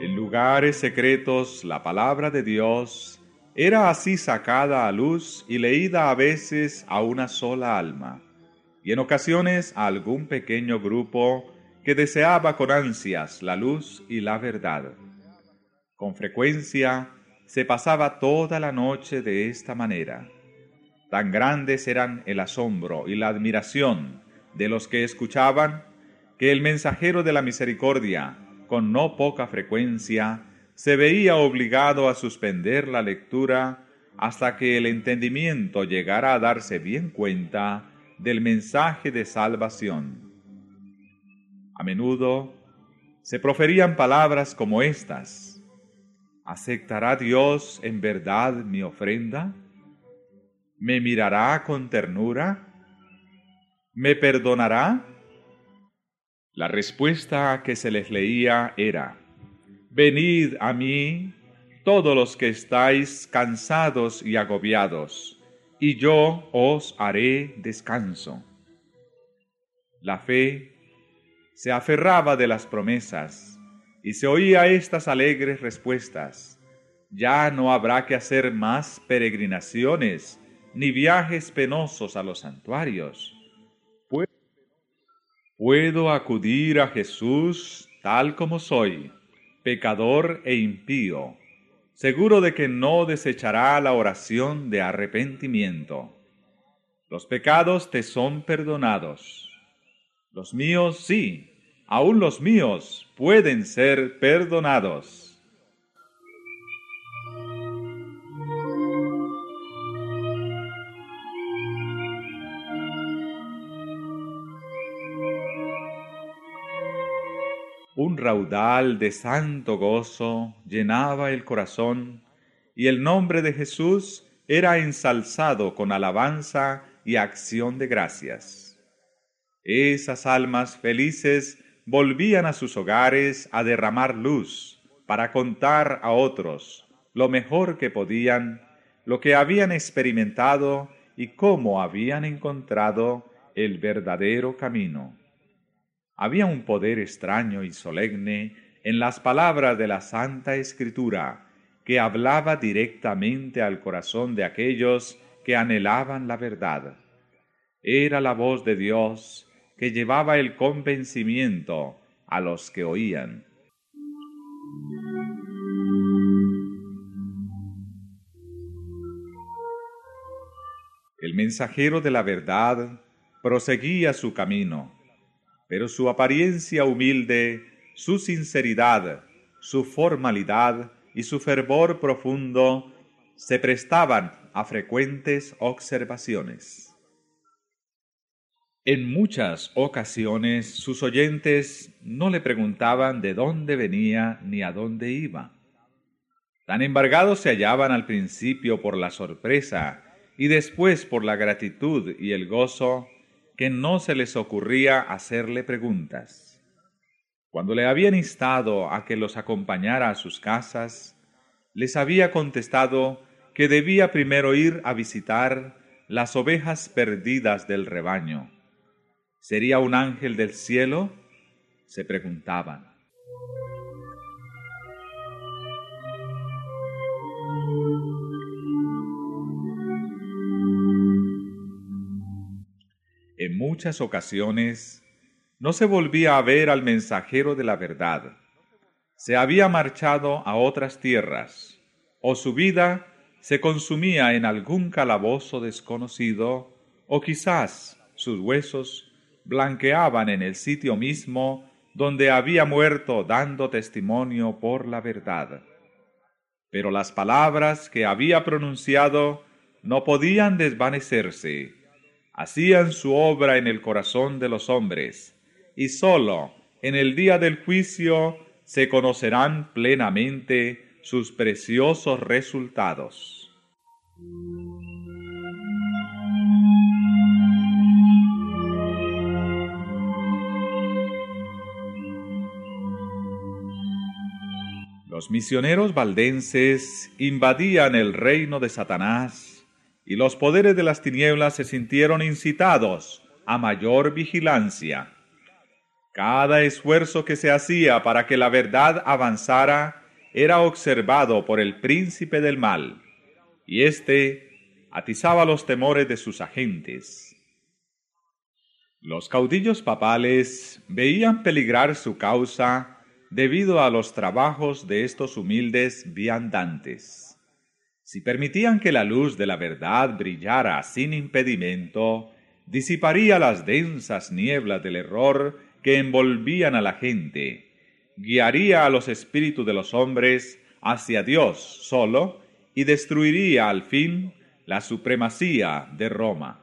En lugares secretos la palabra de Dios era así sacada a luz y leída a veces a una sola alma, y en ocasiones a algún pequeño grupo que deseaba con ansias la luz y la verdad. Con frecuencia se pasaba toda la noche de esta manera. Tan grandes eran el asombro y la admiración de los que escuchaban, que el mensajero de la misericordia, con no poca frecuencia, se veía obligado a suspender la lectura hasta que el entendimiento llegara a darse bien cuenta del mensaje de salvación. A menudo se proferían palabras como estas. ¿Aceptará Dios en verdad mi ofrenda? ¿Me mirará con ternura? ¿Me perdonará? La respuesta que se les leía era, Venid a mí todos los que estáis cansados y agobiados, y yo os haré descanso. La fe se aferraba de las promesas y se oía estas alegres respuestas. Ya no habrá que hacer más peregrinaciones ni viajes penosos a los santuarios. Puedo acudir a Jesús tal como soy pecador e impío, seguro de que no desechará la oración de arrepentimiento. Los pecados te son perdonados. Los míos sí, aún los míos pueden ser perdonados. Raudal de santo gozo llenaba el corazón, y el nombre de Jesús era ensalzado con alabanza y acción de gracias. Esas almas felices volvían a sus hogares a derramar luz para contar a otros lo mejor que podían, lo que habían experimentado y cómo habían encontrado el verdadero camino. Había un poder extraño y solemne en las palabras de la Santa Escritura, que hablaba directamente al corazón de aquellos que anhelaban la verdad. Era la voz de Dios que llevaba el convencimiento a los que oían. El mensajero de la verdad proseguía su camino pero su apariencia humilde, su sinceridad, su formalidad y su fervor profundo se prestaban a frecuentes observaciones. En muchas ocasiones sus oyentes no le preguntaban de dónde venía ni a dónde iba. Tan embargados se hallaban al principio por la sorpresa y después por la gratitud y el gozo que no se les ocurría hacerle preguntas. Cuando le habían instado a que los acompañara a sus casas, les había contestado que debía primero ir a visitar las ovejas perdidas del rebaño ¿Sería un ángel del cielo? se preguntaban. Muchas ocasiones no se volvía a ver al mensajero de la verdad. Se había marchado a otras tierras, o su vida se consumía en algún calabozo desconocido, o quizás sus huesos blanqueaban en el sitio mismo donde había muerto dando testimonio por la verdad. Pero las palabras que había pronunciado no podían desvanecerse, hacían su obra en el corazón de los hombres, y sólo en el día del juicio se conocerán plenamente sus preciosos resultados. Los misioneros valdenses invadían el reino de Satanás y los poderes de las tinieblas se sintieron incitados a mayor vigilancia. Cada esfuerzo que se hacía para que la verdad avanzara era observado por el príncipe del mal, y éste atizaba los temores de sus agentes. Los caudillos papales veían peligrar su causa debido a los trabajos de estos humildes viandantes. Si permitían que la luz de la verdad brillara sin impedimento, disiparía las densas nieblas del error que envolvían a la gente, guiaría a los espíritus de los hombres hacia Dios solo y destruiría al fin la supremacía de Roma.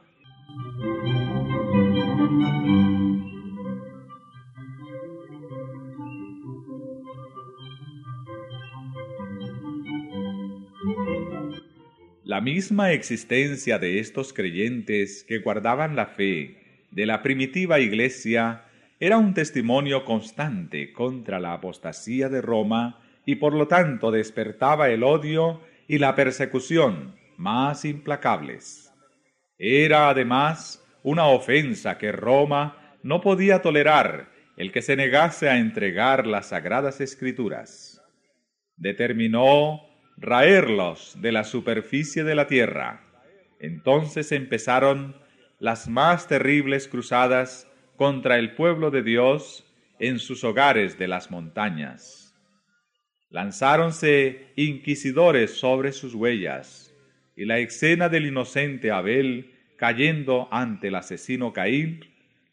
La misma existencia de estos creyentes que guardaban la fe de la primitiva iglesia era un testimonio constante contra la apostasía de Roma y por lo tanto despertaba el odio y la persecución más implacables. Era además una ofensa que Roma no podía tolerar el que se negase a entregar las sagradas escrituras. Determinó raerlos de la superficie de la tierra. Entonces empezaron las más terribles cruzadas contra el pueblo de Dios en sus hogares de las montañas. Lanzáronse inquisidores sobre sus huellas, y la escena del inocente Abel cayendo ante el asesino Caín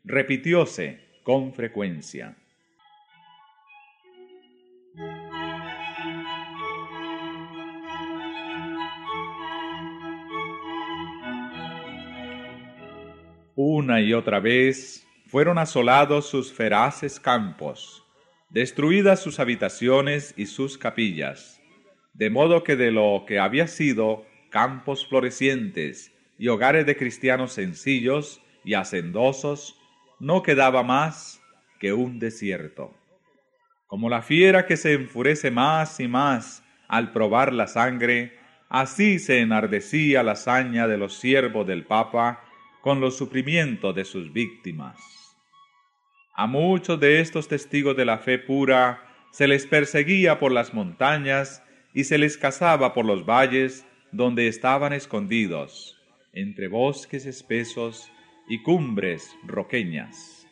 repitióse con frecuencia. Una y otra vez fueron asolados sus feraces campos, destruidas sus habitaciones y sus capillas, de modo que de lo que había sido campos florecientes y hogares de cristianos sencillos y hacendosos, no quedaba más que un desierto. Como la fiera que se enfurece más y más al probar la sangre, así se enardecía la hazaña de los siervos del Papa con los sufrimientos de sus víctimas. A muchos de estos testigos de la fe pura se les perseguía por las montañas y se les cazaba por los valles donde estaban escondidos, entre bosques espesos y cumbres roqueñas.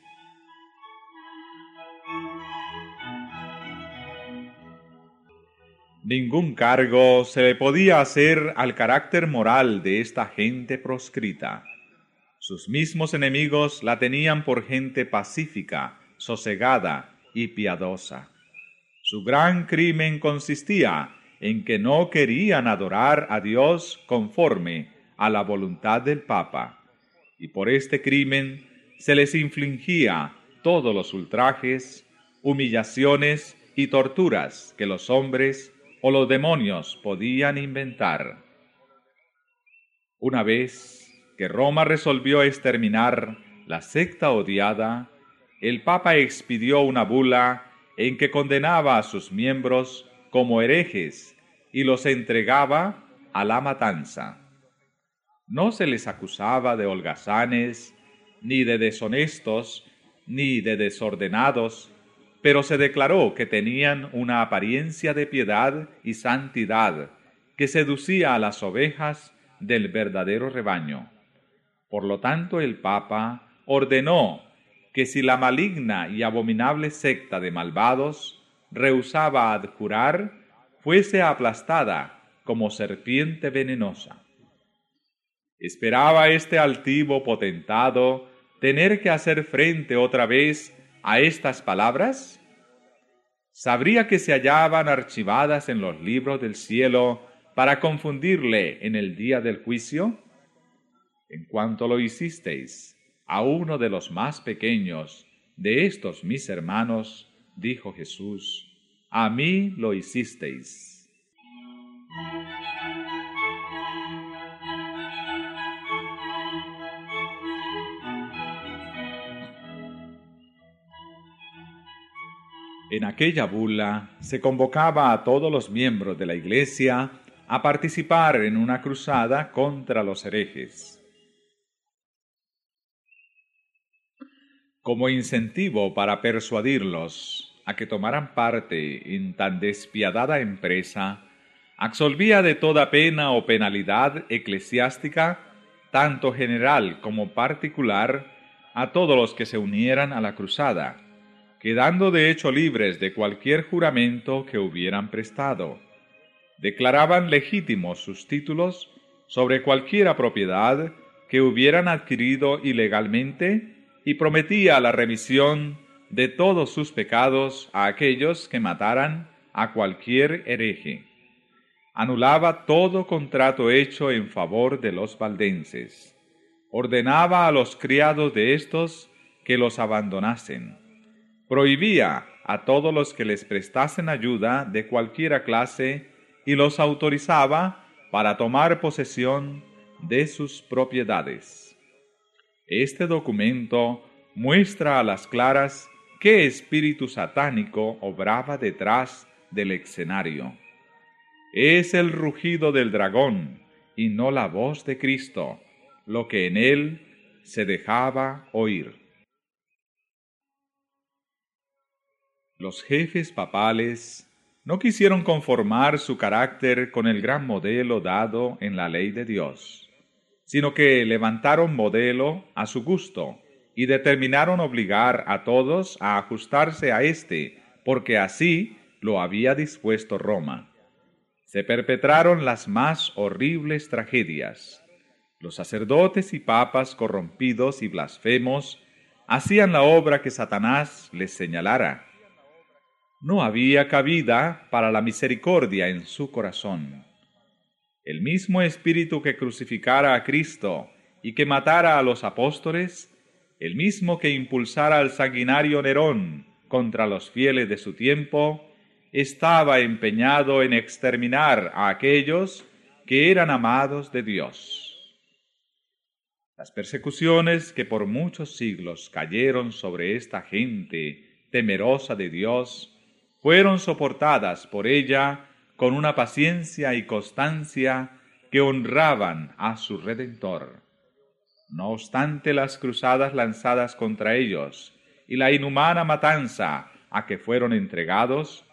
Ningún cargo se le podía hacer al carácter moral de esta gente proscrita sus mismos enemigos la tenían por gente pacífica, sosegada y piadosa. Su gran crimen consistía en que no querían adorar a Dios conforme a la voluntad del Papa, y por este crimen se les infligía todos los ultrajes, humillaciones y torturas que los hombres o los demonios podían inventar. Una vez que Roma resolvió exterminar la secta odiada, el Papa expidió una bula en que condenaba a sus miembros como herejes y los entregaba a la matanza. No se les acusaba de holgazanes, ni de deshonestos, ni de desordenados, pero se declaró que tenían una apariencia de piedad y santidad que seducía a las ovejas del verdadero rebaño. Por lo tanto, el Papa ordenó que si la maligna y abominable secta de malvados rehusaba adjurar, fuese aplastada como serpiente venenosa. ¿Esperaba este altivo potentado tener que hacer frente otra vez a estas palabras? ¿Sabría que se hallaban archivadas en los libros del cielo para confundirle en el día del juicio? En cuanto lo hicisteis a uno de los más pequeños de estos mis hermanos, dijo Jesús, a mí lo hicisteis. En aquella bula se convocaba a todos los miembros de la Iglesia a participar en una cruzada contra los herejes. Como incentivo para persuadirlos a que tomaran parte en tan despiadada empresa, absolvía de toda pena o penalidad eclesiástica, tanto general como particular, a todos los que se unieran a la cruzada quedando de hecho libres de cualquier juramento que hubieran prestado. Declaraban legítimos sus títulos sobre cualquiera propiedad que hubieran adquirido ilegalmente y prometía la remisión de todos sus pecados a aquellos que mataran a cualquier hereje. Anulaba todo contrato hecho en favor de los valdenses. Ordenaba a los criados de estos que los abandonasen prohibía a todos los que les prestasen ayuda de cualquiera clase y los autorizaba para tomar posesión de sus propiedades. Este documento muestra a las claras qué espíritu satánico obraba detrás del escenario. Es el rugido del dragón y no la voz de Cristo, lo que en él se dejaba oír. Los jefes papales no quisieron conformar su carácter con el gran modelo dado en la ley de Dios, sino que levantaron modelo a su gusto y determinaron obligar a todos a ajustarse a éste, porque así lo había dispuesto Roma. Se perpetraron las más horribles tragedias. Los sacerdotes y papas corrompidos y blasfemos hacían la obra que Satanás les señalara no había cabida para la misericordia en su corazón. El mismo espíritu que crucificara a Cristo y que matara a los apóstoles, el mismo que impulsara al sanguinario Nerón contra los fieles de su tiempo, estaba empeñado en exterminar a aquellos que eran amados de Dios. Las persecuciones que por muchos siglos cayeron sobre esta gente temerosa de Dios fueron soportadas por ella con una paciencia y constancia que honraban a su Redentor. No obstante las cruzadas lanzadas contra ellos y la inhumana matanza a que fueron entregados,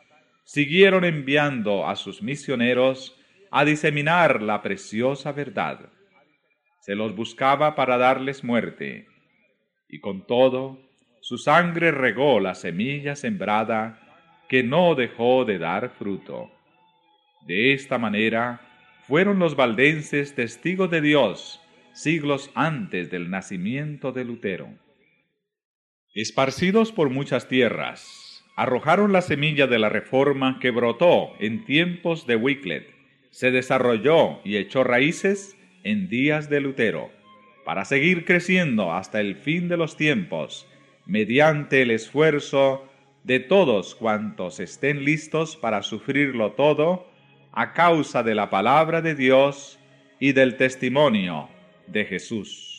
siguieron enviando a sus misioneros a diseminar la preciosa verdad. Se los buscaba para darles muerte, y con todo, su sangre regó la semilla sembrada que no dejó de dar fruto. De esta manera fueron los valdenses testigos de Dios siglos antes del nacimiento de Lutero. Esparcidos por muchas tierras, arrojaron la semilla de la reforma que brotó en tiempos de Wycliffe, se desarrolló y echó raíces en días de Lutero. para seguir creciendo hasta el fin de los tiempos, mediante el esfuerzo de todos cuantos estén listos para sufrirlo todo, a causa de la palabra de Dios y del testimonio de Jesús.